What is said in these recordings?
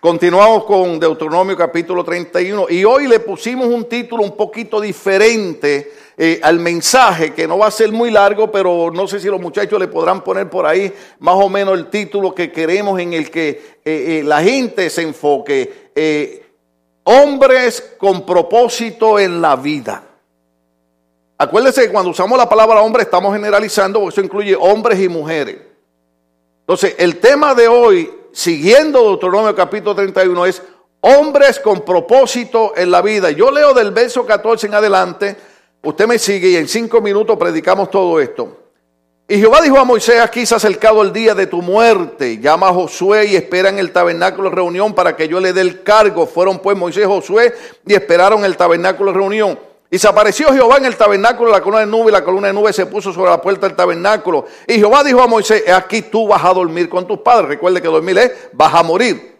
Continuamos con Deuteronomio capítulo 31 y hoy le pusimos un título un poquito diferente eh, al mensaje, que no va a ser muy largo, pero no sé si los muchachos le podrán poner por ahí más o menos el título que queremos en el que eh, eh, la gente se enfoque. hombres con propósito en la vida. Acuérdense que cuando usamos la palabra hombre estamos generalizando, eso incluye hombres y mujeres. Entonces, el tema de hoy siguiendo Deuteronomio capítulo 31, es hombres con propósito en la vida. Yo leo del verso 14 en adelante, usted me sigue y en cinco minutos predicamos todo esto. Y Jehová dijo a Moisés, aquí se ha acercado el día de tu muerte, llama a Josué y espera en el tabernáculo de reunión para que yo le dé el cargo. Fueron pues Moisés y Josué y esperaron el tabernáculo de reunión. Y se apareció Jehová en el tabernáculo, la columna de nube, y la columna de nube se puso sobre la puerta del tabernáculo. Y Jehová dijo a Moisés, aquí tú vas a dormir con tus padres. Recuerde que dormir es, vas a morir.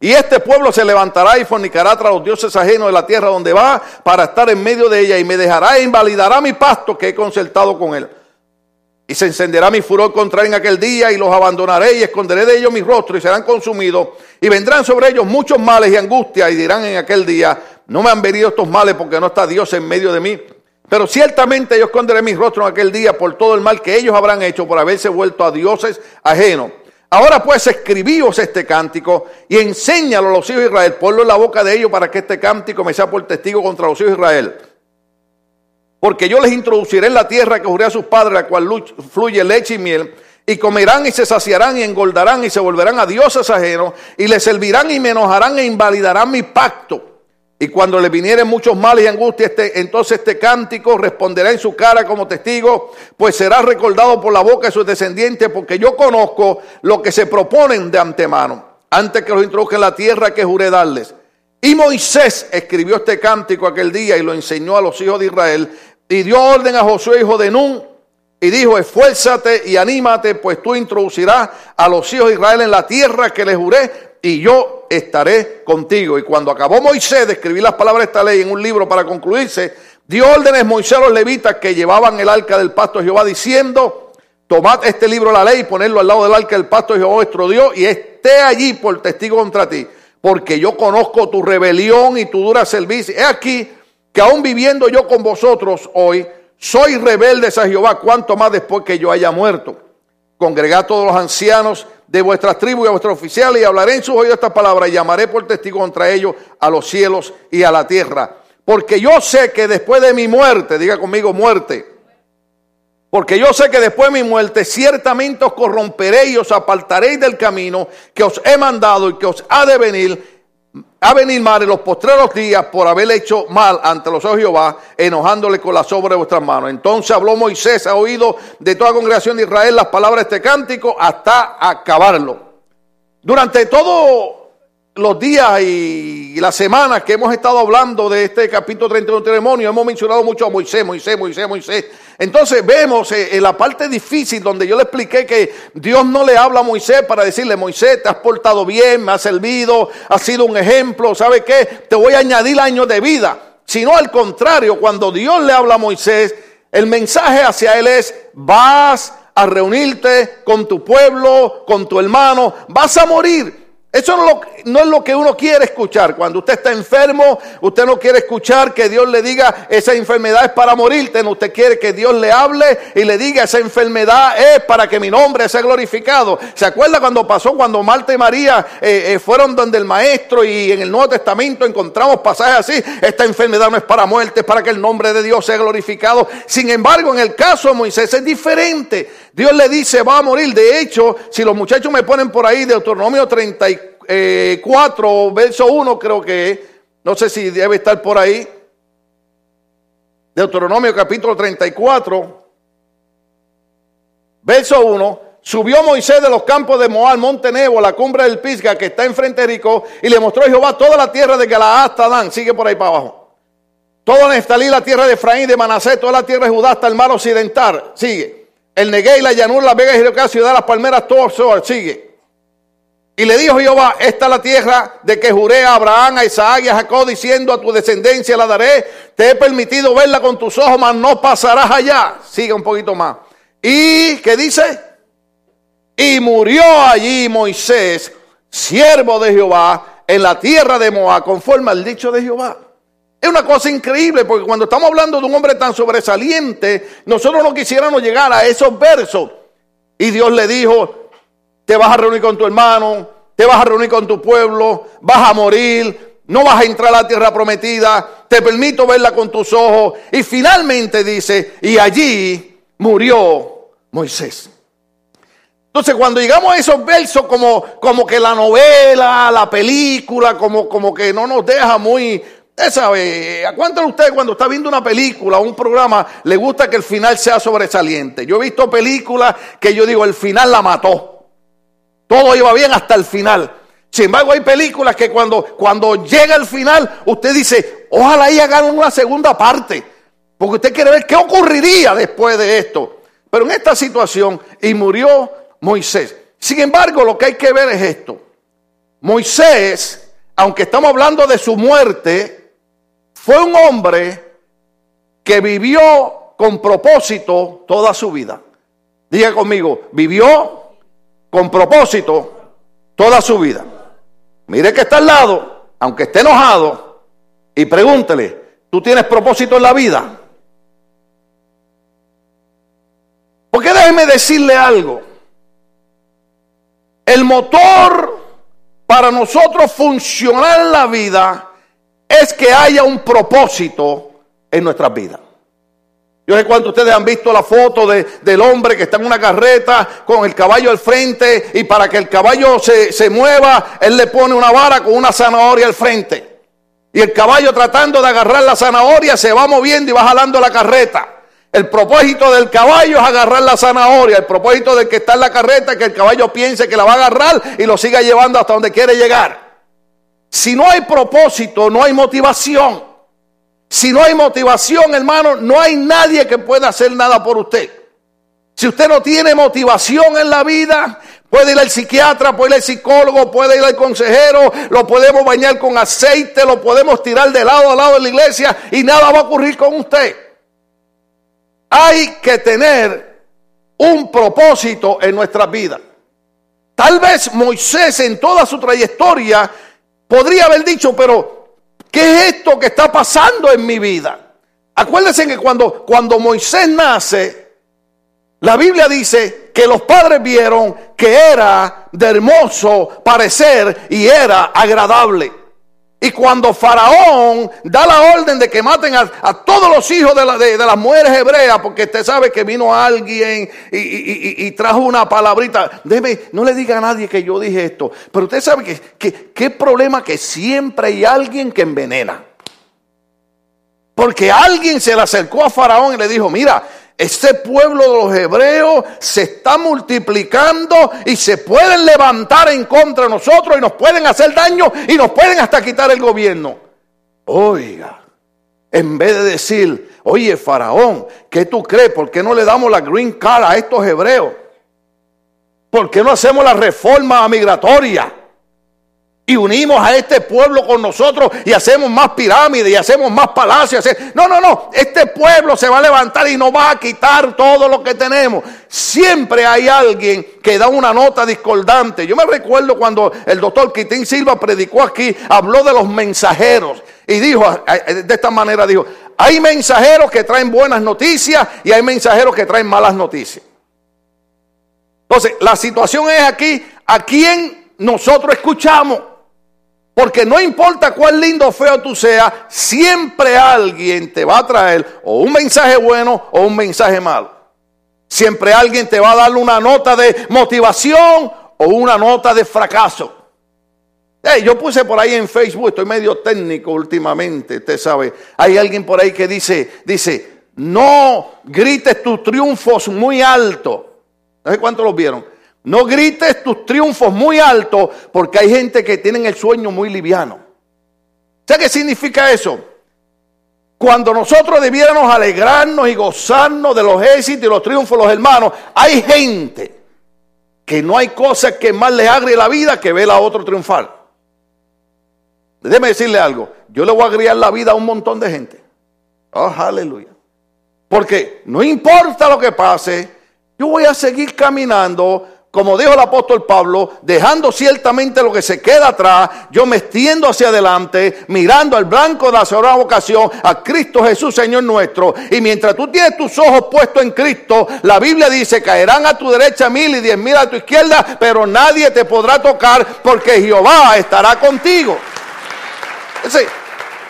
Y este pueblo se levantará y fornicará tras los dioses ajenos de la tierra donde va para estar en medio de ella y me dejará e invalidará mi pasto que he concertado con él. Y se encenderá mi furor contra él en aquel día y los abandonaré y esconderé de ellos mi rostro y serán consumidos. Y vendrán sobre ellos muchos males y angustias y dirán en aquel día, no me han venido estos males porque no está Dios en medio de mí. Pero ciertamente yo esconderé mi rostro en aquel día por todo el mal que ellos habrán hecho por haberse vuelto a dioses ajenos. Ahora pues escribíos este cántico y enséñalo a los hijos de Israel. Ponlo en la boca de ellos para que este cántico me sea por testigo contra los hijos de Israel. Porque yo les introduciré en la tierra que juré a sus padres, la cual fluye leche y miel. Y comerán y se saciarán y engordarán y se volverán a dioses ajenos. Y les servirán y me enojarán e invalidarán mi pacto y cuando le vinieren muchos males y angustias, este, entonces este cántico responderá en su cara como testigo, pues será recordado por la boca de sus descendientes, porque yo conozco lo que se proponen de antemano, antes que los introduzca en la tierra que juré darles. Y Moisés escribió este cántico aquel día y lo enseñó a los hijos de Israel, y dio orden a Josué, hijo de Nun, y dijo, esfuérzate y anímate, pues tú introducirás a los hijos de Israel en la tierra que les juré y yo estaré contigo. Y cuando acabó Moisés de escribir las palabras de esta ley en un libro para concluirse, dio órdenes Moisés a los levitas que llevaban el arca del pacto de Jehová diciendo, tomad este libro la ley y ponedlo al lado del arca del pacto de Jehová vuestro Dios y esté allí por testigo contra ti, porque yo conozco tu rebelión y tu dura servicio. He aquí que aún viviendo yo con vosotros hoy, soy rebeldes a Jehová, cuanto más después que yo haya muerto. Congregad todos los ancianos de vuestras tribus y a vuestros oficiales y hablaré en sus oídos esta palabra y llamaré por testigo contra ellos a los cielos y a la tierra. Porque yo sé que después de mi muerte, diga conmigo muerte, porque yo sé que después de mi muerte ciertamente os corromperé y os apartaréis del camino que os he mandado y que os ha de venir a venir mal en los postreros días por haber hecho mal ante los ojos de Jehová, enojándole con la sobra de vuestras manos. Entonces habló Moisés a oído de toda la congregación de Israel las palabras de este cántico hasta acabarlo. Durante todo los días y las semanas que hemos estado hablando de este capítulo 31 de testimonio, hemos mencionado mucho a Moisés, Moisés, Moisés, Moisés. Entonces vemos eh, en la parte difícil donde yo le expliqué que Dios no le habla a Moisés para decirle, Moisés, te has portado bien, me has servido, has sido un ejemplo, ¿sabe qué? Te voy a añadir años de vida. Sino al contrario, cuando Dios le habla a Moisés, el mensaje hacia él es, vas a reunirte con tu pueblo, con tu hermano, vas a morir. Eso no, es lo que uno quiere escuchar. Cuando usted está enfermo, usted no quiere escuchar que Dios le diga esa enfermedad es para morirte. No, usted quiere que Dios le hable y le diga esa enfermedad es para que mi nombre sea glorificado. ¿Se acuerda cuando pasó cuando Marta y María eh, eh, fueron donde el maestro y en el Nuevo Testamento encontramos pasajes así? Esta enfermedad no es para muerte, es para que el nombre de Dios sea glorificado. Sin embargo, en el caso de Moisés es diferente. Dios le dice va a morir. De hecho, si los muchachos me ponen por ahí de Deuteronomio 34, 4, verso 1 creo que, no sé si debe estar por ahí. Deuteronomio capítulo 34, verso 1. Subió Moisés de los campos de Moab, monte Nebo, la cumbre del Pisga que está enfrente de Jericó, y le mostró a Jehová toda la tierra de Galaad hasta Dan. Sigue por ahí para abajo. Todo Nestalí, la tierra de Efraín, de Manasés, toda la tierra de Judá hasta el mar occidental. Sigue. El Negué la llanura, la vega y Jericó, ciudad las palmeras, todo Sigue. Y le dijo Jehová, esta es la tierra de que juré a Abraham, a Isaac y a Jacob, diciendo a tu descendencia la daré. Te he permitido verla con tus ojos, mas no pasarás allá. Sigue un poquito más. ¿Y qué dice? Y murió allí Moisés siervo de Jehová, en la tierra de Moab, conforme al dicho de Jehová. Es una cosa increíble porque cuando estamos hablando de un hombre tan sobresaliente, nosotros no quisiéramos llegar a esos versos. Y Dios le dijo, te vas a reunir con tu hermano, te vas a reunir con tu pueblo, vas a morir, no vas a entrar a la tierra prometida, te permito verla con tus ojos. Y finalmente dice, y allí murió Moisés. Entonces, cuando llegamos a esos versos, como, como que la novela, la película, como, como que no nos deja muy. Sabe, ¿a cuánto de ustedes cuando está viendo una película o un programa le gusta que el final sea sobresaliente? Yo he visto películas que yo digo, el final la mató. Todo iba bien hasta el final. Sin embargo, hay películas que cuando, cuando llega el final, usted dice, ojalá ahí hagan una segunda parte. Porque usted quiere ver qué ocurriría después de esto. Pero en esta situación, y murió Moisés. Sin embargo, lo que hay que ver es esto. Moisés, aunque estamos hablando de su muerte, fue un hombre que vivió con propósito toda su vida. Diga conmigo, vivió con propósito toda su vida. Mire que está al lado, aunque esté enojado, y pregúntele, ¿tú tienes propósito en la vida? Porque déjeme decirle algo. El motor para nosotros funcionar en la vida es que haya un propósito en nuestras vidas. Yo sé cuánto ustedes han visto la foto del hombre que está en una carreta con el caballo al frente y para que el caballo se, se mueva, él le pone una vara con una zanahoria al frente. Y el caballo tratando de agarrar la zanahoria se va moviendo y va jalando la carreta. El propósito del caballo es agarrar la zanahoria. El propósito del que está en la carreta es que el caballo piense que la va a agarrar y lo siga llevando hasta donde quiere llegar. Si no hay propósito, no hay motivación. Si no hay motivación, hermano, no hay nadie que pueda hacer nada por usted. Si usted no tiene motivación en la vida, puede ir al psiquiatra, puede ir al psicólogo, puede ir al consejero, lo podemos bañar con aceite, lo podemos tirar de lado a lado de la iglesia y nada va a ocurrir con usted. Hay que tener un propósito en nuestra vida. Tal vez Moisés en toda su trayectoria podría haber dicho, pero ¿qué es esto que está pasando en mi vida? Acuérdense que cuando, cuando Moisés nace, la Biblia dice que los padres vieron que era de hermoso parecer y era agradable. Y cuando Faraón da la orden de que maten a, todos los hijos de, las mujeres hebreas, porque usted sabe que vino alguien y, trajo una palabrita, no le diga a nadie que yo dije esto, pero usted sabe que, que qué problema que siempre hay alguien que envenena. Porque alguien se le acercó a Faraón y le dijo, mira, este pueblo de los hebreos se está multiplicando y se pueden levantar en contra de nosotros y nos pueden hacer daño y nos pueden hasta quitar el gobierno. Oiga, en vez de decir, oye Faraón, ¿qué tú crees? ¿Por qué no le damos la green card a estos hebreos? ¿Por qué no hacemos la reforma migratoria? Y unimos a este pueblo con nosotros y hacemos más pirámides y hacemos más palacios. No, no, no, este pueblo se va a levantar y nos va a quitar todo lo que tenemos. Siempre hay alguien que da una nota discordante. Yo me recuerdo cuando el doctor Quitín Silva predicó aquí, habló de los mensajeros y dijo de esta manera, dijo, hay mensajeros que traen buenas noticias y hay mensajeros que traen malas noticias. Entonces, la situación es aquí, ¿a quién nosotros escuchamos? Porque no importa cuán lindo o feo tú seas, siempre alguien te va a traer o un mensaje bueno o un mensaje malo. Siempre alguien te va a dar una nota de motivación o una nota de fracaso. yo puse por ahí en Facebook, estoy medio técnico últimamente, usted sabe. Hay alguien por ahí que dice, dice, no grites tus triunfos muy alto. No sé cuántos los vieron. No grites tus triunfos muy alto porque hay gente que tiene el sueño muy liviano. ¿Sabes qué significa eso? Cuando nosotros debiéramos alegrarnos y gozarnos de los éxitos y los triunfos de los hermanos, hay gente que no hay cosa que más le agrie la vida que ver a otro triunfar. Déjeme decirle algo, yo le voy a agriar la vida a un montón de gente. Oh, aleluya. Porque no importa lo que pase, yo voy a seguir caminando como dijo el apóstol Pablo, dejando ciertamente lo que se queda atrás, yo me extiendo hacia adelante, mirando al blanco de la soberana vocación, a Cristo Jesús, Señor nuestro. Y mientras tú tienes tus ojos puestos en Cristo, la Biblia dice, caerán a tu derecha mil y diez mil a tu izquierda, pero nadie te podrá tocar porque Jehová estará contigo.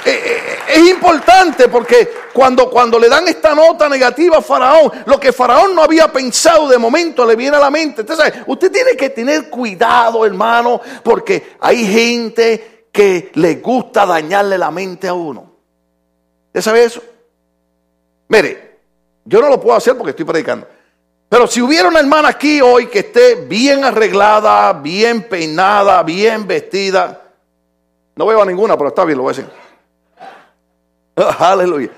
Es importante porque cuando, cuando le dan esta nota negativa a Faraón, lo que Faraón no había pensado de momento le viene a la mente. Usted, usted tiene que tener cuidado, hermano, porque hay gente que le gusta dañarle la mente a uno. ¿Usted sabe eso? Mire, yo no lo puedo hacer porque estoy predicando. Pero si hubiera una hermana aquí hoy que esté bien arreglada, bien peinada, bien vestida, no veo a ninguna, pero está bien, lo voy a decir. aleluya.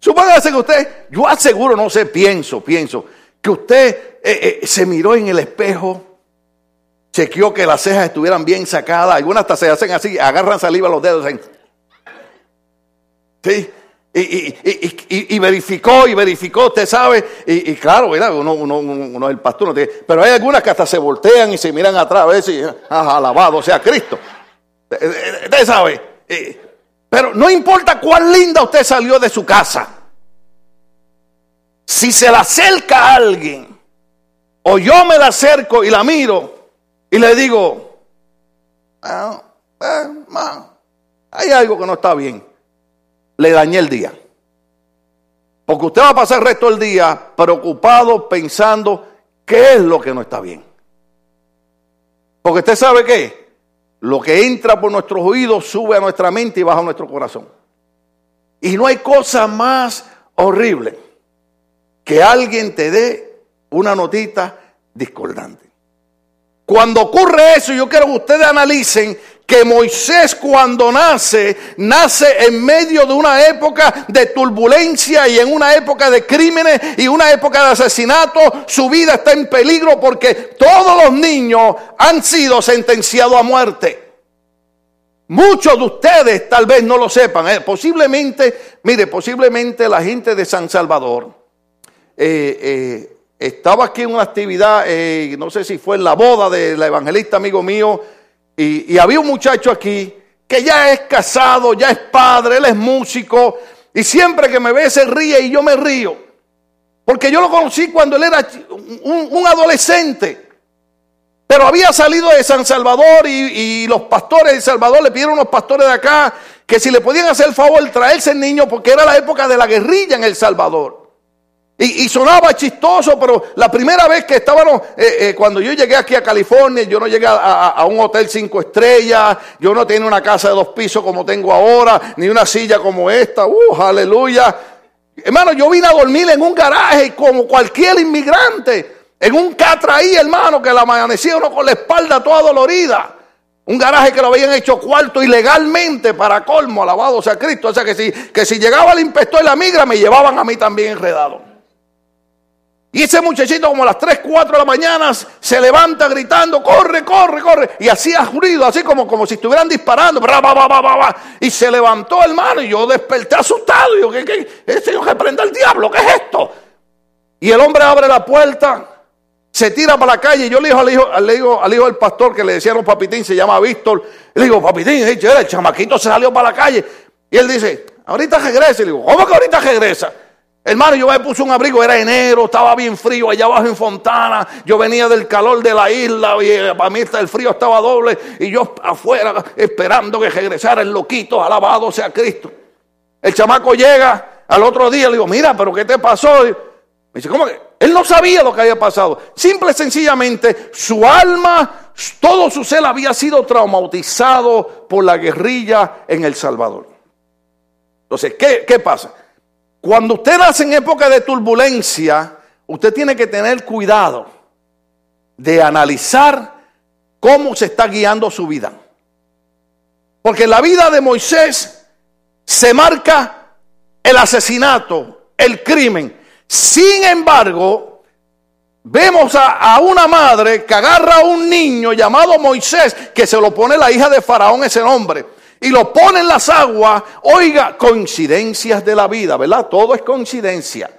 Supóngase que usted, yo aseguro, no sé, pienso, pienso, que usted eh, eh, se miró en el espejo, chequeó que las cejas estuvieran bien sacadas, algunas hasta se hacen así, agarran saliva los dedos. ¿Sí? Y, verificó y verificó, usted sabe, y, claro, Uno, uno, uno, el pastor, pero hay algunas que hasta se voltean y se miran atrás a ver si, alabado sea Cristo. Eh, eh, usted sabe, pero no importa cuán linda usted salió de su casa, si se le acerca alguien, o yo me la acerco y la miro y le digo, ah, eh, hay algo que no está bien le dañé el día. Porque usted va a pasar el resto del día preocupado pensando qué es lo que no está bien. Porque usted sabe qué, lo que entra por nuestros oídos sube a nuestra mente y baja a nuestro corazón. Y no hay cosa más horrible que alguien te dé una notita discordante. Cuando ocurre eso, yo quiero que ustedes analicen que Moisés cuando nace, nace en medio de una época de turbulencia y en una época de crímenes y una época de asesinato. Su vida está en peligro porque todos los niños han sido sentenciados a muerte. Muchos de ustedes tal vez no lo sepan. ¿eh? Posiblemente, mire, posiblemente la gente de San Salvador eh, eh, estaba aquí en una actividad, no sé si fue en la boda del evangelista amigo mío, y, había un muchacho aquí que ya es casado, ya es padre, él es músico, y siempre que me ve se ríe y yo me río. Porque yo lo conocí cuando él era un, adolescente. Pero había salido de San Salvador y, y, los pastores de Salvador le pidieron a unos pastores de acá que si le podían hacer el favor traerse el niño porque era la época de la guerrilla en El Salvador. Y, sonaba chistoso, pero la primera vez que estábamos, eh, eh, cuando yo llegué aquí a California, yo no llegué a, un hotel cinco estrellas, yo no tenía una casa de dos pisos como tengo ahora, ni una silla como esta, uh, aleluya. Hermano, yo vine a dormir en un garaje como cualquier inmigrante, en un catra ahí, hermano, que la amanecía uno con la espalda toda dolorida. Un garaje que lo habían hecho cuarto ilegalmente para colmo, alabado sea Cristo. O sea que si, que si llegaba el inspector y la migra, me llevaban a mí también enredado. Y ese muchachito como a las 3, 4 de la mañana se levanta gritando, corre, corre, corre. Y hacía ruido, así como, como si estuvieran disparando. y se levantó hermano y yo desperté asustado. Y yo, ¿qué, qué? Ese señor que prenda el diablo, ¿qué es esto? Y el hombre abre la puerta, se tira para la calle. Y yo le digo al hijo, al hijo, al hijo del pastor que le decían papitín, se llama Víctor. Le digo, papitín, el chamaquito se salió para la calle. Y él dice, ahorita regresa. Y le digo, ¿cómo que ahorita regresa? Hermano, yo me puse un abrigo, era enero, estaba bien frío allá abajo en Fontana. Yo venía del calor de la isla y eh, para mí el frío estaba doble. Y yo afuera esperando que regresara el loquito, alabado sea Cristo. El chamaco llega al otro día, le digo, mira, pero ¿qué te pasó? me dice, ¿cómo que? Él no sabía lo que había pasado. Simple y sencillamente, su alma, todo su ser había sido traumatizado por la guerrilla en El Salvador. Entonces, ¿qué, qué pasa? Cuando usted nace en época de turbulencia, usted tiene que tener cuidado de analizar cómo se está guiando su vida. Porque la vida de Moisés se marca el asesinato, el crimen. Sin embargo, vemos a, a, una madre que agarra a un niño llamado Moisés, que se lo pone la hija de Faraón ese nombre. Y lo pone en las aguas, oiga, coincidencias de la vida, ¿verdad? Todo es coincidencia.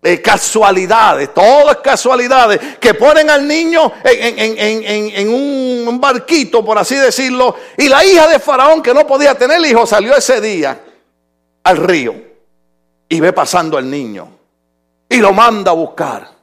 De casualidades, todo es casualidades, que ponen al niño en, un barquito, por así decirlo, y la hija de Faraón, que no podía tener hijo, salió ese día al río y ve pasando al niño y lo manda a buscar.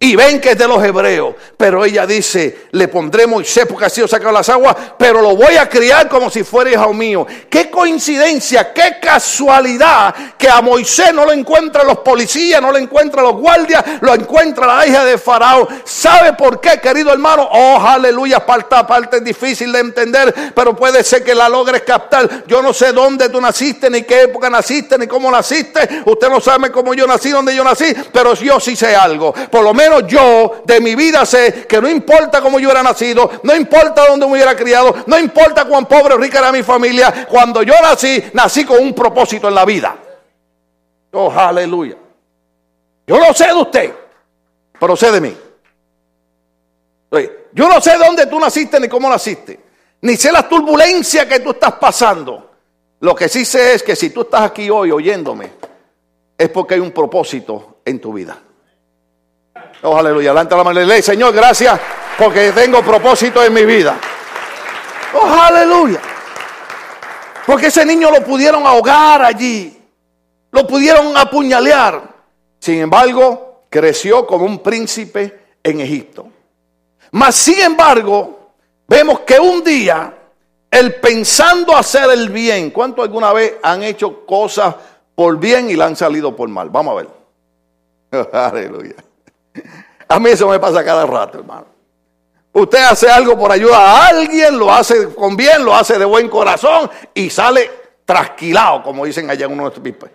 Y ven que es de los hebreos. Pero ella dice, le pondré Moisés porque ha sido sacado las aguas, pero lo voy a criar como si fuera hijo mío. Qué coincidencia, qué casualidad que a Moisés no lo encuentran los policías, no lo encuentran los guardias, lo encuentra la hija de Faraón. ¿Sabe por qué, querido hermano? Oh, aleluya, parte, es difícil de entender, pero puede ser que la logres captar. Yo no sé dónde tú naciste, ni qué época naciste, ni cómo naciste. Usted no sabe cómo yo nací, dónde yo nací, pero yo sí sé algo. Por lo menos yo de mi vida sé que no importa cómo yo era nacido, no importa dónde me hubiera criado, no importa cuán pobre o rica era mi familia, cuando yo nací, nací con un propósito en la vida. Oh, aleluya. Yo no sé de usted, pero sé de mí. Yo no sé dónde tú naciste ni cómo naciste, ni sé las turbulencias que tú estás pasando. Lo que sí sé es que si tú estás aquí hoy oyéndome, es porque hay un propósito en tu vida. Oh, aleluya. Adelante la mano. Ley, Señor, gracias porque tengo propósito en mi vida. Oh, aleluya. Porque ese niño lo pudieron ahogar allí. Lo pudieron apuñalear. Sin embargo, creció como un príncipe en Egipto. Mas, sin embargo, vemos que un día, el pensando hacer el bien, ¿cuánto alguna vez han hecho cosas por bien y la han salido por mal? Vamos a ver. aleluya. A mí eso me pasa cada rato, hermano. Usted hace algo por ayuda a alguien, lo hace con bien, lo hace de buen corazón y sale trasquilado, como dicen allá en uno de estos pipes.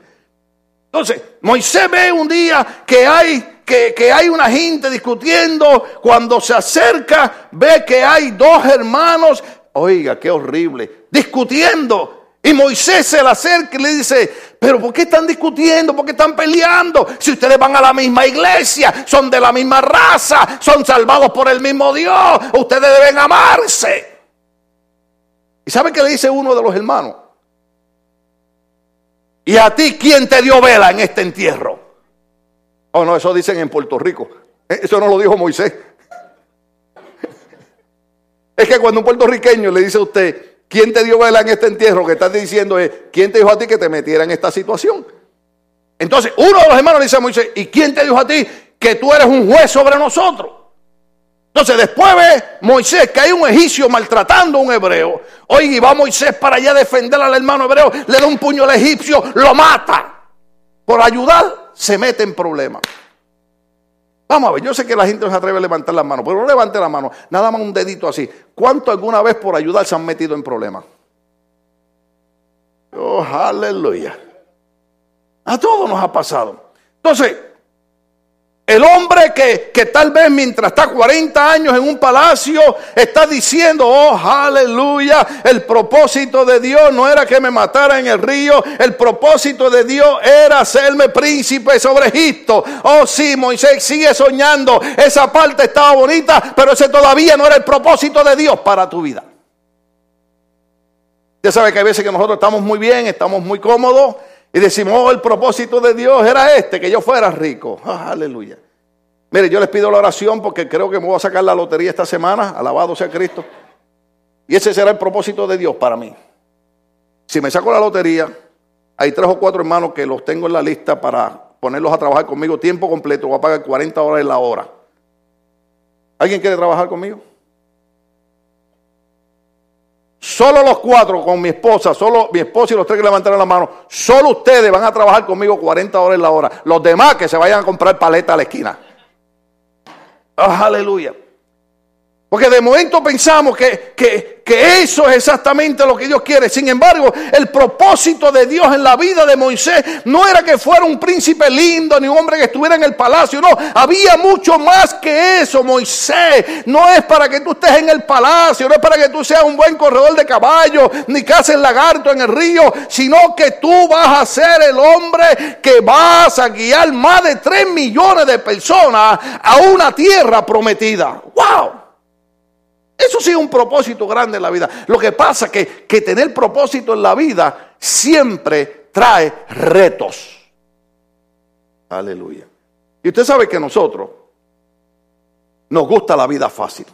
Entonces, Moisés ve un día que hay, que, que hay una gente discutiendo. Cuando se acerca, ve que hay dos hermanos. Oiga, qué horrible. Discutiendo. Y Moisés se le acerca y le dice, pero ¿por qué están discutiendo? ¿Por qué están peleando? Si ustedes van a la misma iglesia, son de la misma raza, son salvados por el mismo Dios, ustedes deben amarse. ¿Y sabe qué le dice uno de los hermanos? ¿Y a ti quién te dio vela en este entierro? Oh, no, eso dicen en Puerto Rico. Eh, eso no lo dijo Moisés. Es que cuando un puertorriqueño le dice a usted, ¿Quién te dio vela en este entierro? Que estás diciendo es, ¿quién te dijo a ti que te metiera en esta situación? Entonces, uno de los hermanos le dice a Moisés, ¿y quién te dijo a ti que tú eres un juez sobre nosotros? Entonces, después ve Moisés que hay un egipcio maltratando a un hebreo. Oye, y va Moisés para allá a defender al hermano hebreo, le da un puño al egipcio, lo mata. Por ayudar, se mete en problemas. Vamos a ver, yo sé que la gente no se atreve a levantar la mano, pero no levante la mano, nada más un dedito así. ¿Cuánto alguna vez por ayudar se han metido en problemas? Oh, aleluya. A todos nos ha pasado. Entonces, el hombre que, que, tal vez mientras está 40 años en un palacio está diciendo, oh, aleluya, el propósito de Dios no era que me matara en el río, el propósito de Dios era hacerme príncipe sobre Egipto. Oh, sí, Moisés sigue soñando, esa parte estaba bonita, pero ese todavía no era el propósito de Dios para tu vida. Ya sabe que hay veces que nosotros estamos muy bien, estamos muy cómodos y decimos, oh, el propósito de Dios era este, que yo fuera rico. Ah, aleluya. Mire, yo les pido la oración porque creo que me voy a sacar la lotería esta semana. Alabado sea Cristo. Y ese será el propósito de Dios para mí. Si me saco la lotería, hay tres o cuatro hermanos que los tengo en la lista para ponerlos a trabajar conmigo tiempo completo. Voy a pagar 40 horas en la hora. ¿Alguien quiere trabajar conmigo? Solo los cuatro con mi esposa, solo mi esposa y los tres que levantaron la mano, solo ustedes van a trabajar conmigo 40 horas la hora. Los demás que se vayan a comprar paleta a la esquina. Oh, aleluya. Porque de momento pensamos que, que, que, eso es exactamente lo que Dios quiere. Sin embargo, el propósito de Dios en la vida de Moisés no era que fuera un príncipe lindo ni un hombre que estuviera en el palacio. No, había mucho más que eso. Moisés no es para que tú estés en el palacio, no es para que tú seas un buen corredor de caballos, ni cases lagarto en el río, sino que tú vas a ser el hombre que vas a guiar más de 3 millones de personas a una tierra prometida. ¡Wow! Eso sí es un propósito grande en la vida. Lo que pasa es que, que tener propósito en la vida siempre trae retos. Aleluya. Y usted sabe que nosotros nos gusta la vida fácil.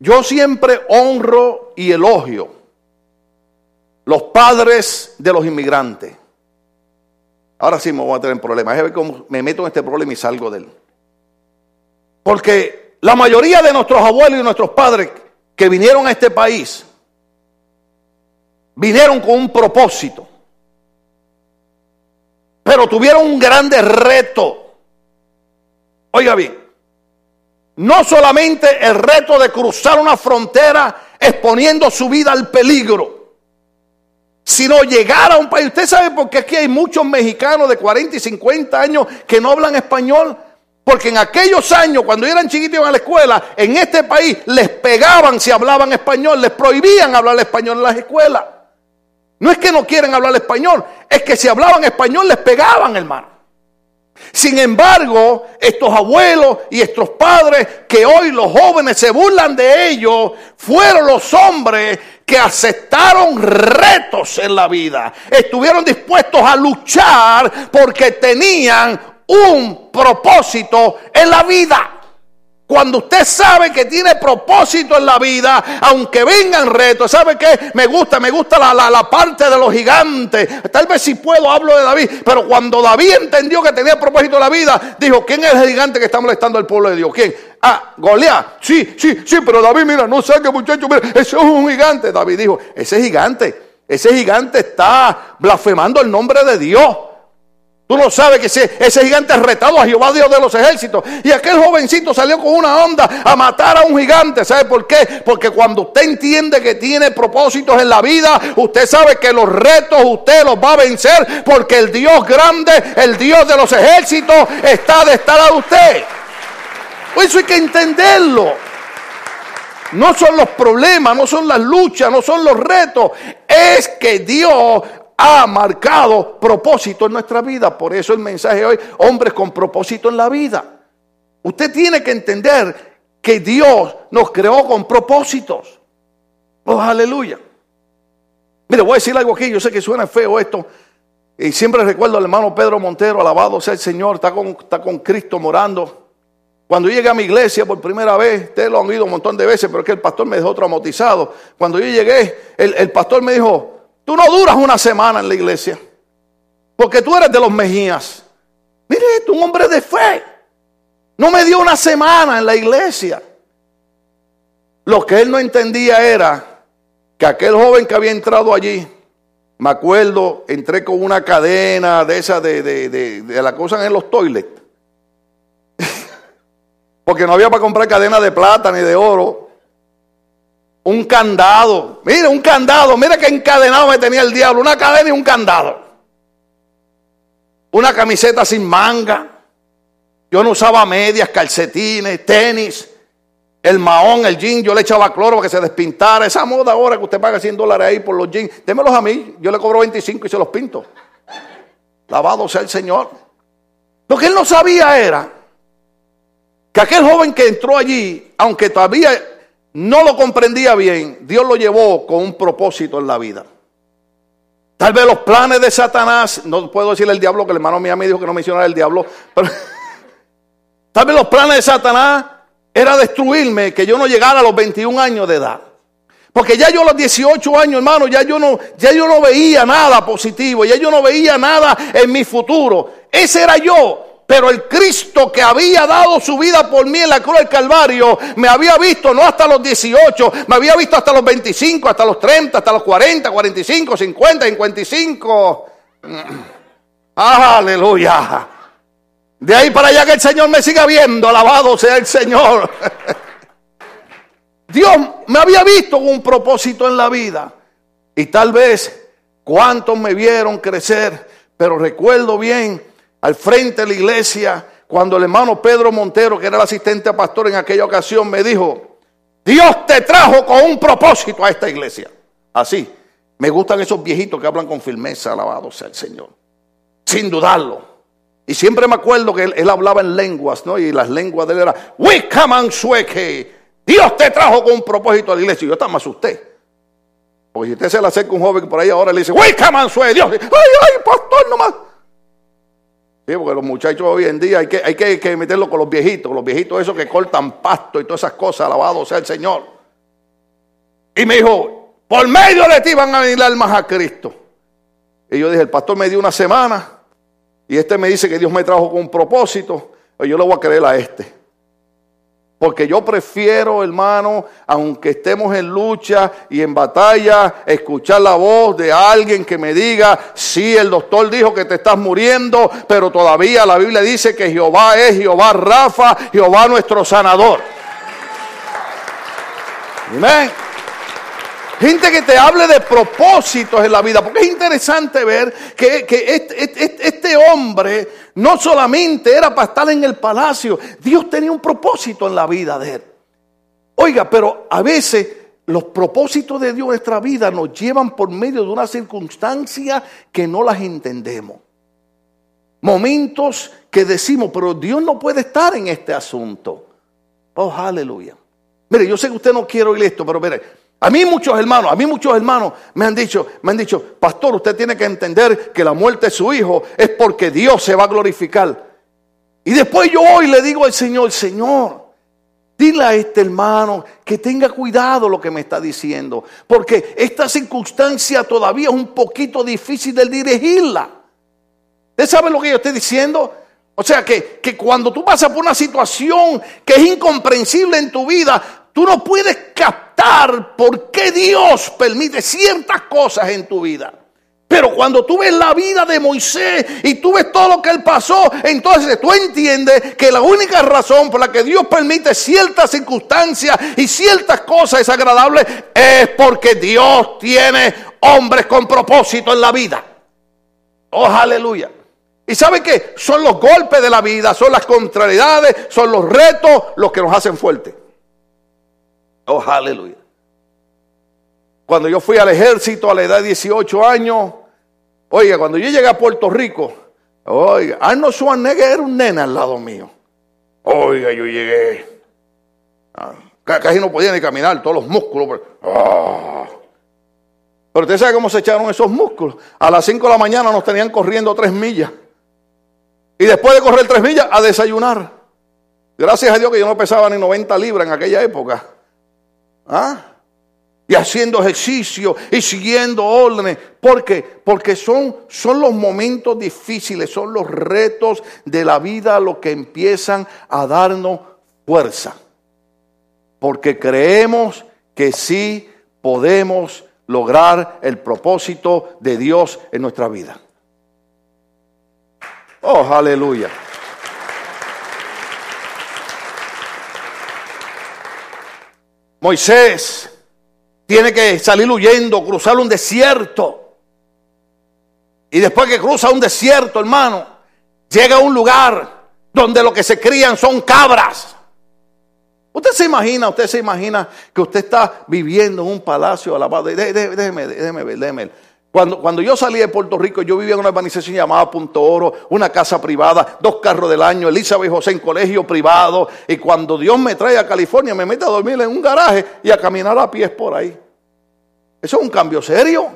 Yo siempre honro y elogio los padres de los inmigrantes. Ahora sí me voy a tener problemas. Es ver cómo me meto en este problema y salgo de él. Porque la mayoría de nuestros abuelos y nuestros padres que vinieron a este país, vinieron con un propósito. Pero tuvieron un grande reto. Oiga bien, no solamente el reto de cruzar una frontera exponiendo su vida al peligro, sino llegar a un país. Usted sabe por qué aquí hay muchos mexicanos de 40 y 50 años que no hablan español. Porque en aquellos años, cuando eran chiquitos y a la escuela, en este país les pegaban si hablaban español, les prohibían hablar español en las escuelas. No es que no quieren hablar español, es que si hablaban español les pegaban, hermano. Sin embargo, estos abuelos y estos padres que hoy los jóvenes se burlan de ellos, fueron los hombres que aceptaron retos en la vida. Estuvieron dispuestos a luchar porque tenían un propósito en la vida. Cuando usted sabe que tiene propósito en la vida, aunque vengan retos, ¿sabe qué? Me gusta, me gusta la, la, parte de los gigantes. Tal vez si puedo hablo de David, pero cuando David entendió que tenía propósito en la vida, dijo, ¿quién es el gigante que está molestando al pueblo de Dios? ¿Quién? Ah, Goliat. Sí, sí, sí, pero David, mira, no saque muchacho, mira, ese es un gigante. David dijo, ese gigante, ese gigante está blasfemando el nombre de Dios. Tú no sabes que ese, gigante es retado a Jehová Dios de los ejércitos. Y aquel jovencito salió con una onda a matar a un gigante. ¿Sabe por qué? Porque cuando usted entiende que tiene propósitos en la vida, usted sabe que los retos usted los va a vencer. Porque el Dios grande, el Dios de los ejércitos, está de estar a usted. Eso hay que entenderlo. No son los problemas, no son las luchas, no son los retos. Es que Dios ha marcado propósito en nuestra vida. Por eso el mensaje hoy, hombres con propósito en la vida. Usted tiene que entender que Dios nos creó con propósitos. Oh, aleluya. Mire, voy a decir algo aquí, yo sé que suena feo esto. Y siempre recuerdo al hermano Pedro Montero, alabado sea el Señor, está con, está con Cristo morando. Cuando llegué a mi iglesia por primera vez, ustedes lo han oído un montón de veces, pero es que el pastor me dejó traumatizado. Cuando yo llegué, el, el pastor me dijo, Tú no duras una semana en la iglesia. Porque tú eres de los Mejías. Mire, tú un hombre de fe. No me dio una semana en la iglesia. Lo que él no entendía era que aquel joven que había entrado allí, me acuerdo, entré con una cadena de esa de, de, de, de la cosa en los toilets. Porque no había para comprar cadena de plata ni de oro un candado. Mira, un candado. Mira que encadenado me tenía el diablo. Una cadena y un candado. Una camiseta sin manga. Yo no usaba medias, calcetines, tenis. El mahón, el jean, yo le echaba cloro para que se despintara. Esa moda ahora que usted paga 100 dólares ahí por los jeans. Démelos a mí. Yo le cobro 25 y se los pinto. Lavado sea el Señor. Lo que él no sabía era que aquel joven que entró allí, aunque todavía no lo comprendía bien, Dios lo llevó con un propósito en la vida. Tal vez los planes de Satanás, no puedo decirle el diablo, que el hermano mío me dijo que no mencionara el diablo, pero tal vez los planes de Satanás era destruirme, que yo no llegara a los 21 años de edad. Porque ya yo a los 18 años, hermano, ya yo no, ya yo no veía nada positivo, ya yo no veía nada en mi futuro. Ese era yo. Pero el Cristo que había dado su vida por mí en la cruz del Calvario, me había visto no hasta los 18, me había visto hasta los 25, hasta los 30, hasta los 40, 45, 50, 55. Aleluya. De ahí para allá que el Señor me siga viendo, alabado sea el Señor. Dios me había visto un propósito en la vida. Y tal vez cuántos me vieron crecer, pero recuerdo bien al frente de la iglesia, cuando el hermano Pedro Montero, que era el asistente a pastor en aquella ocasión, me dijo, Dios te trajo con un propósito a esta iglesia. Así, me gustan esos viejitos que hablan con firmeza, alabado sea el Señor. Sin dudarlo. Y siempre me acuerdo que él, hablaba en lenguas, ¿no? Y las lenguas de él eran, Wickaman sueke, Dios te trajo con un propósito a la iglesia. Y yo hasta me asusté. Porque si usted se le acerca un joven por ahí ahora le dice, ¡Welcome, Mansue! Dios! ¡Ay, ay, pastor, nomás! Porque los muchachos hoy en día hay que, hay que meterlo con los viejitos, los viejitos esos que cortan pasto y todas esas cosas, alabado sea el Señor. Y me dijo, por medio de ti van a venir almas a Cristo. Y yo dije, el pastor me dio una semana y este me dice que Dios me trajo con un propósito, pues yo le voy a creer a este. Porque yo prefiero, hermano, aunque estemos en lucha y en batalla, escuchar la voz de alguien que me diga, sí, el doctor dijo que te estás muriendo, pero todavía la Biblia dice que Jehová es Jehová Rafa, Jehová nuestro sanador. Amén. Gente que te hable de propósitos en la vida, porque es interesante ver que, este, este, este, hombre no solamente era para estar en el palacio, Dios tenía un propósito en la vida de él. Oiga, pero a veces los propósitos de Dios en nuestra vida nos llevan por medio de una circunstancia que no las entendemos. Momentos que decimos, pero Dios no puede estar en este asunto. Oh, aleluya. Mire, yo sé que usted no quiere oír esto, pero mire, a mí muchos hermanos, a mí muchos hermanos me han dicho, me han dicho, pastor, usted tiene que entender que la muerte de su hijo es porque Dios se va a glorificar. Y después yo hoy le digo al Señor, Señor, dile a este hermano que tenga cuidado lo que me está diciendo, porque esta circunstancia todavía es un poquito difícil de dirigirla. ¿Usted sabe lo que yo estoy diciendo? O sea que, que cuando tú pasas por una situación que es incomprensible en tu vida, Tú no puedes captar por qué Dios permite ciertas cosas en tu vida. Pero cuando tú ves la vida de Moisés y tú ves todo lo que él pasó, entonces tú entiendes que la única razón por la que Dios permite ciertas circunstancias y ciertas cosas desagradables es porque Dios tiene hombres con propósito en la vida. Oh, aleluya. ¿Y sabe qué? Son los golpes de la vida, son las contrariedades, son los retos los que nos hacen fuertes. Oh, aleluya. Cuando yo fui al ejército a la edad de 18 años, oiga, cuando yo llegué a Puerto Rico, oiga, Arnold Schwarzenegger era un nena al lado mío. Oiga, yo llegué. Ah, casi no podía ni caminar, todos los músculos. Pero, ah. pero usted sabe cómo se echaron esos músculos. A las 5 de la mañana nos tenían corriendo tres millas. Y después de correr tres millas, a desayunar. Gracias a Dios que yo no pesaba ni 90 libras en aquella época. ¿Ah? Y haciendo ejercicio y siguiendo órdenes. ¿Por qué? Porque son, son los momentos difíciles, son los retos de la vida los que empiezan a darnos fuerza. Porque creemos que sí podemos lograr el propósito de Dios en nuestra vida. Oh, aleluya. Moisés tiene que salir huyendo, cruzar un desierto. Y después que cruza un desierto, hermano, llega a un lugar donde lo que se crían son cabras. Usted se imagina, usted se imagina que usted está viviendo en un palacio alabado. Déjeme, déjeme ver, déjeme ver. Cuando, cuando, yo salí de Puerto Rico, yo vivía en una organización llamada Punto Oro, una casa privada, dos carros del año, Elizabeth José en colegio privado. Y cuando Dios me trae a California, me mete a dormir en un garaje y a caminar a pies por ahí. Eso es un cambio serio.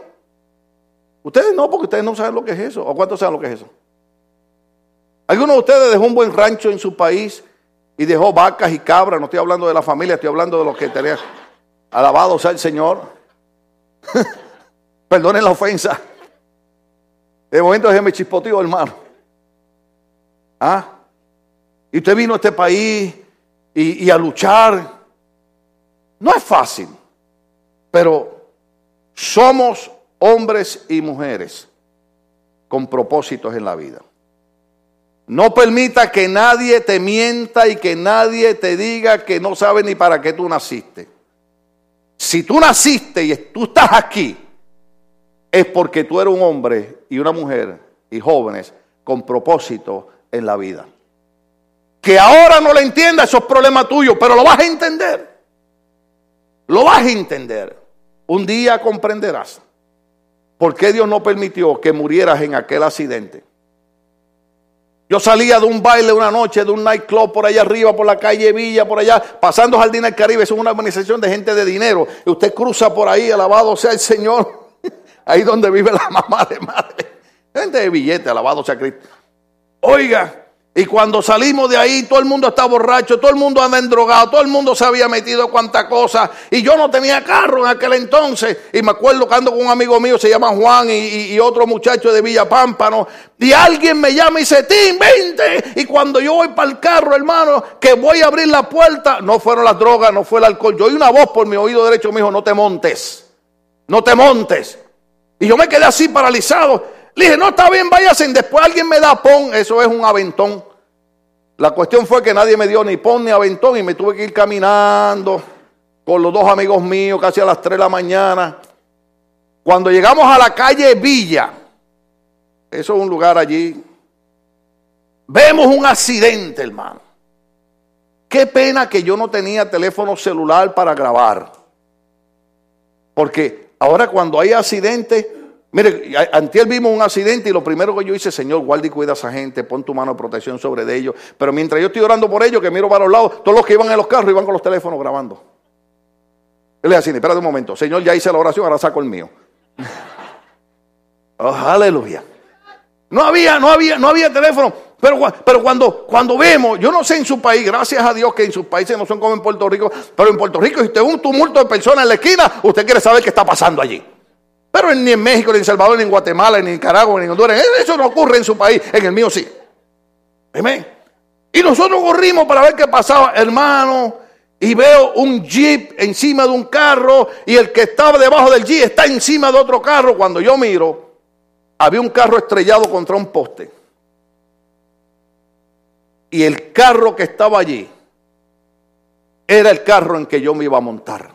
Ustedes no, porque ustedes no saben lo que es eso. ¿O cuántos saben lo que es eso? ¿Alguno de ustedes dejó un buen rancho en su país y dejó vacas y cabras? No estoy hablando de la familia, estoy hablando de los que tenían. Alabado sea el Señor. Perdonen la ofensa. De momento déjeme chispotío, hermano. ¿Ah? Y usted vino a este país y, y a luchar. No es fácil, pero somos hombres y mujeres con propósitos en la vida. No permita que nadie te mienta y que nadie te diga que no sabe ni para qué tú naciste. Si tú naciste y tú estás aquí, es porque tú eres un hombre y una mujer y jóvenes con propósito en la vida. Que ahora no le entiendas, esos problemas tuyos, pero lo vas a entender. Lo vas a entender. Un día comprenderás por qué Dios no permitió que murieras en aquel accidente. Yo salía de un baile una noche, de un nightclub por allá arriba, por la calle Villa, por allá, pasando Jardín del Caribe. Es una organización de gente de dinero. Y usted cruza por ahí, alabado sea el Señor. Ahí donde vive la mamá de madre. Gente de billete, alabado sea Cristo. Oiga, y cuando salimos de ahí, todo el mundo está borracho, todo el mundo anda endrogado, todo el mundo se había metido cuanta cosa. Y yo no tenía carro en aquel entonces. Y me acuerdo que ando con un amigo mío, se llama Juan, y, otro muchacho de Villa Pámpano. Y alguien me llama y dice, Tim, vente. Y cuando yo voy para el carro, hermano, que voy a abrir la puerta, no fueron las drogas, no fue el alcohol. Yo oí una voz por mi oído derecho, me dijo, no te montes, no te montes. Y yo me quedé así paralizado. Le dije, no, está bien, váyase. Después alguien me da pon, eso es un aventón. La cuestión fue que nadie me dio ni pon ni aventón y me tuve que ir caminando con los dos amigos míos casi a las 3 de la mañana. Cuando llegamos a la calle Villa, eso es un lugar allí, vemos un accidente, hermano. Qué pena que yo no tenía teléfono celular para grabar. Porque ahora cuando hay accidentes, Mire, antier vimos un accidente y lo primero que yo hice, Señor, guarda y cuida a esa gente, pon tu mano de protección sobre de ellos. Pero mientras yo estoy orando por ellos, que miro para los lados, todos los que iban en los carros iban con los teléfonos grabando. Él le decía, espérate un momento, Señor, ya hice la oración, ahora saco el mío. Oh, aleluya. No había, no había, no había teléfono. Pero, cuando, vemos, yo no sé en su país, gracias a Dios que en sus países no son como en Puerto Rico, pero en Puerto Rico, si usted un tumulto de personas en la esquina, usted quiere saber qué está pasando allí. Pero ni en México, ni en Salvador, ni en Guatemala, ni en Nicaragua, ni en Honduras. Eso no ocurre en su país, en el mío sí. Amén. Y nosotros corrimos para ver qué pasaba, hermano. Y veo un jeep encima de un carro y el que estaba debajo del jeep está encima de otro carro. Cuando yo miro, había un carro estrellado contra un poste. Y el carro que estaba allí era el carro en que yo me iba a montar.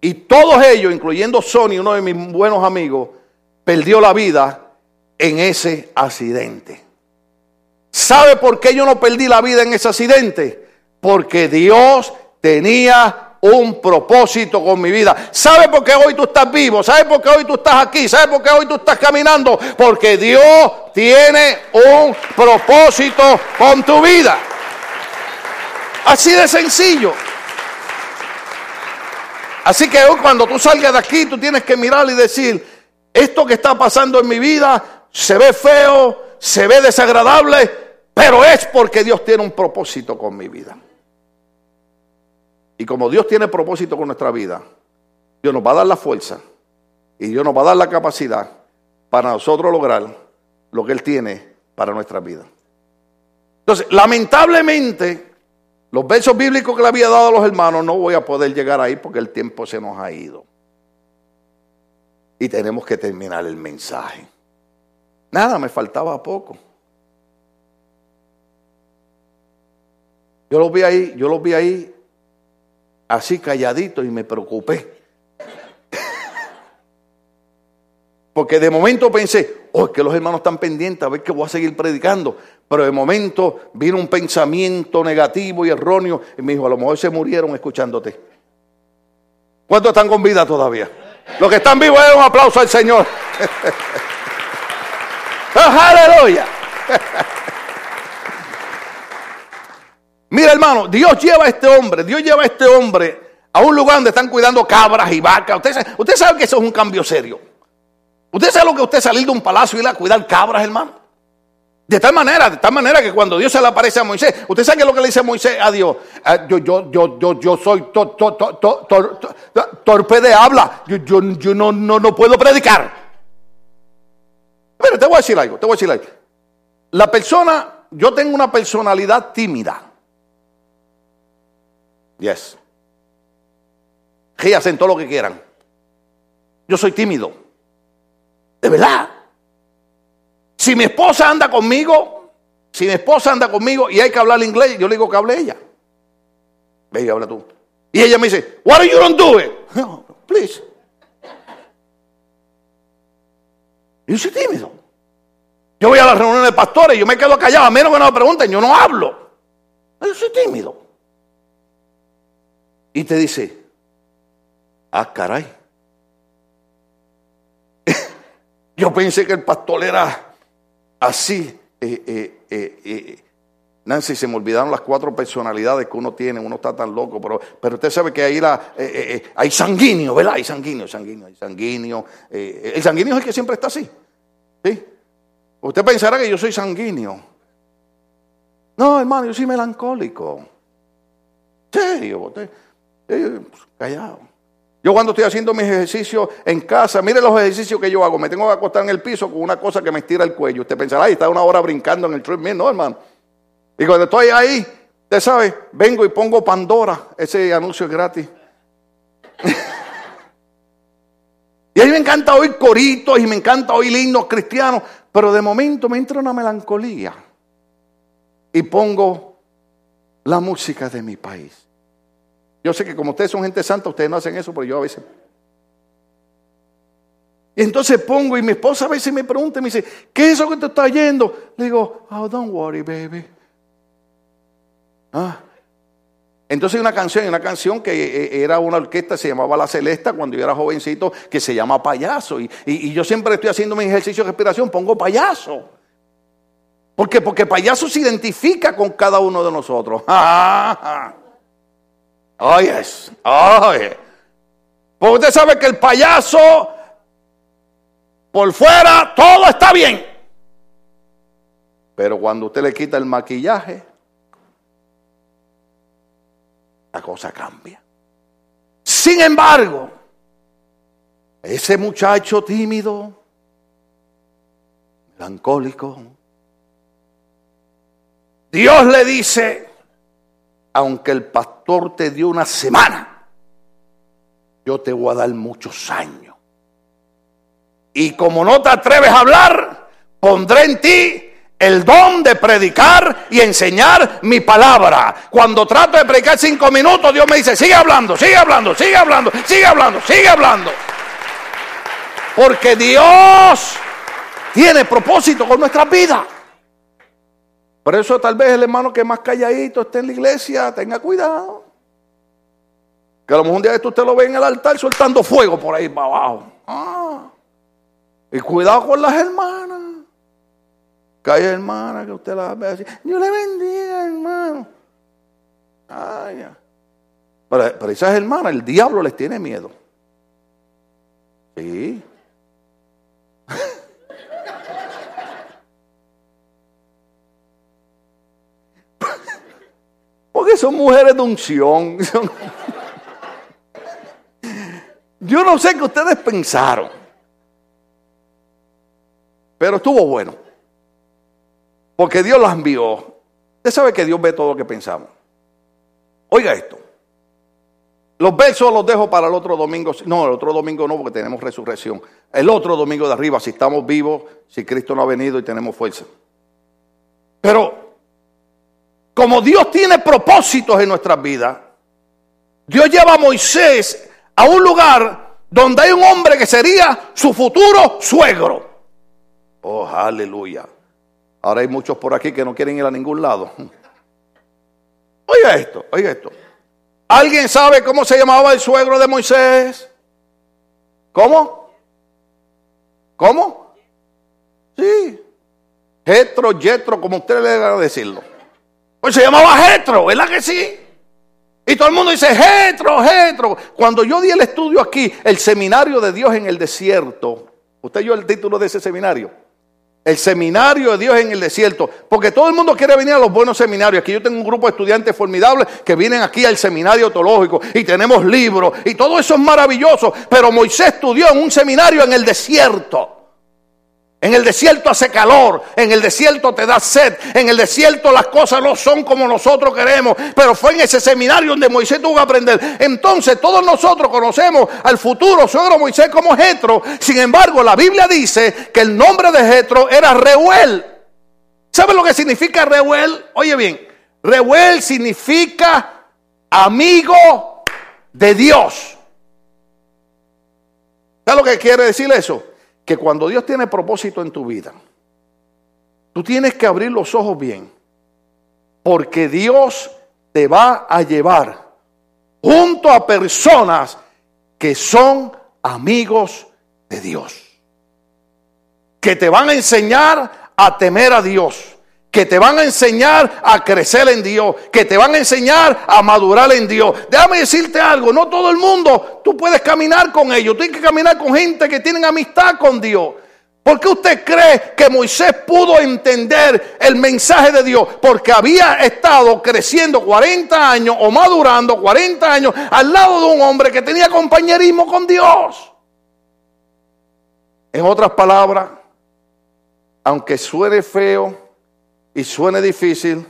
Y todos ellos, incluyendo Sony, uno de mis buenos amigos, perdió la vida en ese accidente. ¿Sabe por qué yo no perdí la vida en ese accidente? Porque Dios tenía un propósito con mi vida. ¿Sabe por qué hoy tú estás vivo? ¿Sabe por qué hoy tú estás aquí? ¿Sabe por qué hoy tú estás caminando? Porque Dios tiene un propósito con tu vida. Así de sencillo. Así que hoy cuando tú salgas de aquí, tú tienes que mirar y decir, esto que está pasando en mi vida se ve feo, se ve desagradable, pero es porque Dios tiene un propósito con mi vida. Y como Dios tiene propósito con nuestra vida, Dios nos va a dar la fuerza y Dios nos va a dar la capacidad para nosotros lograr lo que Él tiene para nuestra vida. Entonces, lamentablemente, los versos bíblicos que le había dado a los hermanos, no voy a poder llegar ahí porque el tiempo se nos ha ido. Y tenemos que terminar el mensaje. Nada, me faltaba poco. Yo los vi ahí, yo los vi ahí así calladitos y me preocupé. Porque de momento pensé, oh, que los hermanos están pendientes a ver que voy a seguir predicando. Pero de momento vino un pensamiento negativo y erróneo y me dijo, a lo mejor se murieron escuchándote. ¿Cuántos están con vida todavía? Los que están vivos, un aplauso al Señor. aleluya. Mira hermano, Dios lleva a este hombre, Dios lleva a este hombre a un lugar donde están cuidando cabras y vacas. Usted, usted sabe que eso es un cambio serio. Usted sabe lo que usted salir de un palacio y ir a cuidar cabras, hermano. De tal manera, de tal manera que cuando Dios se le aparece a Moisés, usted sabe lo que le dice Moisés a Dios, ah, yo, yo, yo, yo, yo soy torpe de habla, yo, yo, no, no, no puedo predicar. Pero te voy a decir algo, te voy a decir algo. La persona, yo tengo una personalidad tímida. Yes. hacen todo lo que quieran. Yo soy tímido. De verdad. Si mi esposa anda conmigo, si mi esposa anda conmigo y hay que hablar inglés, yo le digo que hable ella. Ve habla tú. Y ella me dice, what are you don't do it? No, please. Yo soy tímido. Yo voy a las reuniones de pastores y yo me quedo callado, a menos que no me pregunten, yo no hablo. Yo soy tímido. Y te dice, ah, caray. Yo pensé que el pastor era así. eh, eh, Nancy, se me olvidaron las cuatro personalidades que uno tiene, uno está tan loco, pero, pero usted sabe que ahí la, hay sanguíneo, ¿verdad? Hay sanguíneo, sanguíneo, hay sanguíneo. el sanguíneo es el que siempre está así. ¿sí? Usted pensará que yo soy sanguíneo. No, hermano, yo soy melancólico. Serio, usted, pues, callado. Yo cuando estoy haciendo mis ejercicios en casa, mire los ejercicios que yo hago. Me tengo que acostar en el piso con una cosa que me estira el cuello. Usted pensará, ahí está una hora brincando en el treadmill. No, hermano. Y cuando estoy ahí, usted sabe, vengo y pongo Pandora. Ese anuncio es gratis. y a mí me encanta oír coritos y me encanta oír himnos cristianos. Pero de momento me entra una melancolía. Y pongo la música de mi país. Yo sé que como ustedes son gente santa, ustedes no hacen eso, pero yo a veces. Y entonces pongo y mi esposa a veces me pregunta y me dice, ¿qué es eso que te está yendo? Le digo, oh, don't worry, baby. Ah. Entonces hay una canción, una canción que eh, eh, era una orquesta, se llamaba La Celesta, cuando yo era jovencito, que se llama Payaso. Y, y, yo siempre estoy haciendo mi ejercicio de respiración, pongo payaso. ¿Por qué? Porque payaso se identifica con cada uno de nosotros. Oye. Porque usted sabe que el payaso, por fuera, todo está bien. Pero cuando usted le quita el maquillaje, la cosa cambia. Sin embargo, ese muchacho tímido, melancólico, Dios le dice, aunque el pastor te dio una semana, yo te voy a dar muchos años. Y como no te atreves a hablar, pondré en ti el don de predicar y enseñar mi palabra. Cuando trato de predicar cinco minutos, Dios me dice, sigue hablando, sigue hablando, sigue hablando, sigue hablando, sigue hablando. Porque Dios tiene propósito con nuestra vida. Por eso tal vez el hermano que más calladito esté en la iglesia, tenga cuidado. Que a lo mejor un día esto usted lo ve en el altar soltando fuego por ahí para abajo. Ah. Y cuidado con las hermanas. Que hay hermanas que usted las ve así. Dios le bendiga, hermano. Ay, pero, pero esas hermanas, el diablo les tiene miedo. Sí. Son mujeres de unción. Yo no sé qué ustedes pensaron. Pero estuvo bueno. Porque Dios las envió. Usted sabe que Dios ve todo lo que pensamos. Oiga esto. Los versos los dejo para el otro domingo. No, el otro domingo no, porque tenemos resurrección. El otro domingo de arriba, si estamos vivos, si Cristo no ha venido y tenemos fuerza. Pero como Dios tiene propósitos en nuestras vidas, Dios lleva a Moisés a un lugar donde hay un hombre que sería su futuro suegro. Oh, aleluya. Ahora hay muchos por aquí que no quieren ir a ningún lado. Oiga esto, oiga esto. ¿Alguien sabe cómo se llamaba el suegro de Moisés? ¿Cómo? ¿Cómo? Sí. Jetro, Jetro, como usted le a decirlo. Pues se llamaba Jetro, ¿verdad que sí? Y todo el mundo dice, Jetro, Jetro. Cuando yo di el estudio aquí, el seminario de Dios en el desierto, usted oyó el título de ese seminario. El seminario de Dios en el desierto. Porque todo el mundo quiere venir a los buenos seminarios. Aquí yo tengo un grupo de estudiantes formidables que vienen aquí al seminario teológico y tenemos libros y todo eso es maravilloso. Pero Moisés estudió en un seminario en el desierto. En el desierto hace calor, en el desierto te da sed, en el desierto las cosas no son como nosotros queremos, pero fue en ese seminario donde Moisés tuvo que aprender. Entonces todos nosotros conocemos al futuro suegro Moisés como Jetro, sin embargo la Biblia dice que el nombre de Jetro era Reuel. ¿Sabe lo que significa Reuel? Oye bien, Reuel significa amigo de Dios. ¿Sabe lo que quiere decir eso? Que cuando Dios tiene propósito en tu vida, tú tienes que abrir los ojos bien, porque Dios te va a llevar junto a personas que son amigos de Dios, que te van a enseñar a temer a Dios, que te van a enseñar a crecer en Dios, que te van a enseñar a madurar en Dios. Déjame decirte algo, no todo el mundo tú puedes caminar con ellos, tienes que caminar con gente que tienen amistad con Dios. ¿Por qué usted cree que Moisés pudo entender el mensaje de Dios? Porque había estado creciendo 40 años o madurando 40 años al lado de un hombre que tenía compañerismo con Dios. En otras palabras, aunque suene feo y suene difícil,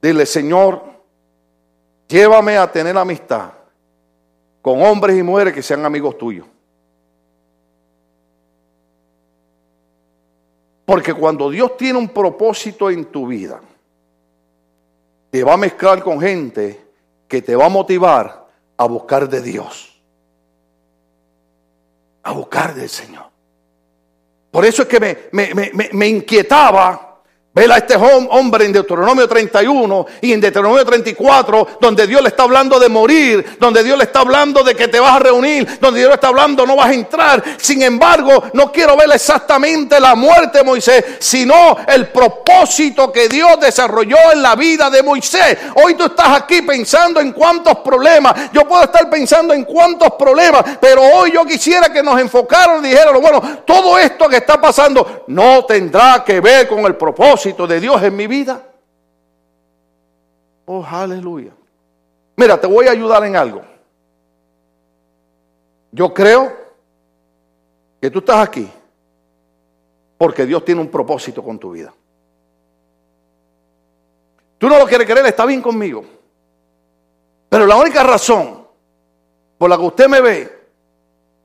dile, Señor, llévame a tener amistad con hombres y mujeres que sean amigos tuyos. Porque cuando Dios tiene un propósito en tu vida, te va a mezclar con gente que te va a motivar a buscar de Dios. A buscar del Señor. Por eso es que me, me, me, me inquietaba Vela este hombre en Deuteronomio 31 y en Deuteronomio 34, donde Dios le está hablando de morir, donde Dios le está hablando de que te vas a reunir, donde Dios le está hablando no vas a entrar. Sin embargo, no quiero ver exactamente la muerte de Moisés, sino el propósito que Dios desarrolló en la vida de Moisés. Hoy tú estás aquí pensando en cuántos problemas. Yo puedo estar pensando en cuántos problemas, pero hoy yo quisiera que nos enfocaran y dijeran, bueno, todo esto que está pasando no tendrá que ver con el propósito de Dios en mi vida. Oh, aleluya. Mira, te voy a ayudar en algo. Yo creo que tú estás aquí porque Dios tiene un propósito con tu vida. Tú no lo quieres creer, está bien conmigo. Pero la única razón por la que usted me ve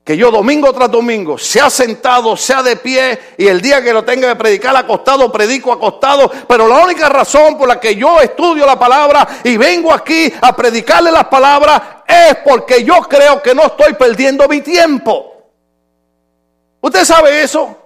que yo domingo tras domingo, sea sentado, sea de pie, y el día que lo tenga que predicar acostado, predico acostado, pero la única razón por la que yo estudio la palabra y vengo aquí a predicarle las palabras es porque yo creo que no estoy perdiendo mi tiempo. ¿Usted sabe eso?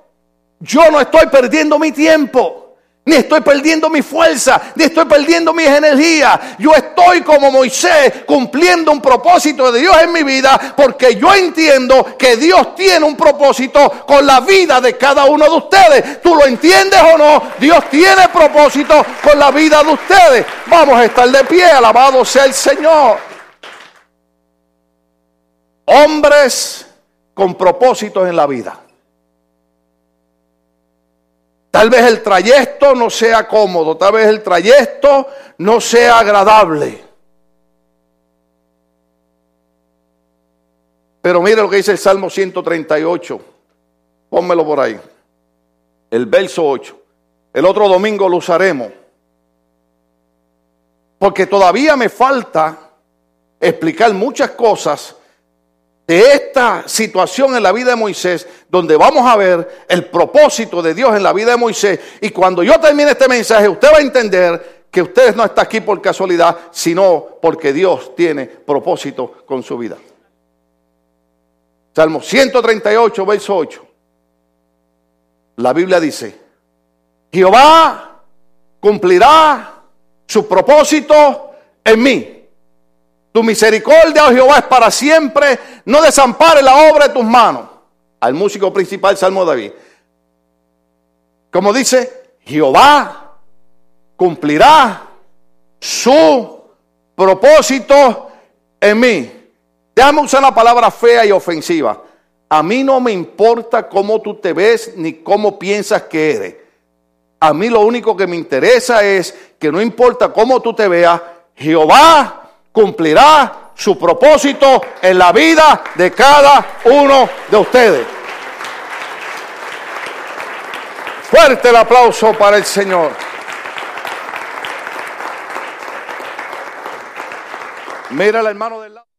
Yo no estoy perdiendo mi tiempo. Ni estoy perdiendo mi fuerza, ni estoy perdiendo mis energías. Yo estoy como Moisés cumpliendo un propósito de Dios en mi vida porque yo entiendo que Dios tiene un propósito con la vida de cada uno de ustedes. ¿Tú lo entiendes o no? Dios tiene propósito con la vida de ustedes. Vamos a estar de pie, alabado sea el Señor. Hombres con propósitos en la vida. Tal vez el trayecto no sea cómodo, tal vez el trayecto no sea agradable. Pero mire lo que dice el Salmo 138. Pónmelo por ahí. El verso 8. El otro domingo lo usaremos. Porque todavía me falta explicar muchas cosas de esta situación en la vida de Moisés, donde vamos a ver el propósito de Dios en la vida de Moisés. Y cuando yo termine este mensaje, usted va a entender que usted no está aquí por casualidad, sino porque Dios tiene propósito con su vida. Salmo 138, verso 8. La Biblia dice, Jehová cumplirá su propósito en mí tu misericordia, oh Jehová, es para siempre. No desampare la obra de tus manos. Al músico principal, Salmo David. Como dice, Jehová cumplirá su propósito en mí. Déjame usar la palabra fea y ofensiva. A mí no me importa cómo tú te ves ni cómo piensas que eres. A mí lo único que me interesa es que no importa cómo tú te veas, Jehová cumplirá su propósito en la vida de cada uno de ustedes. Fuerte el aplauso para el Señor. Mira al hermano del lado.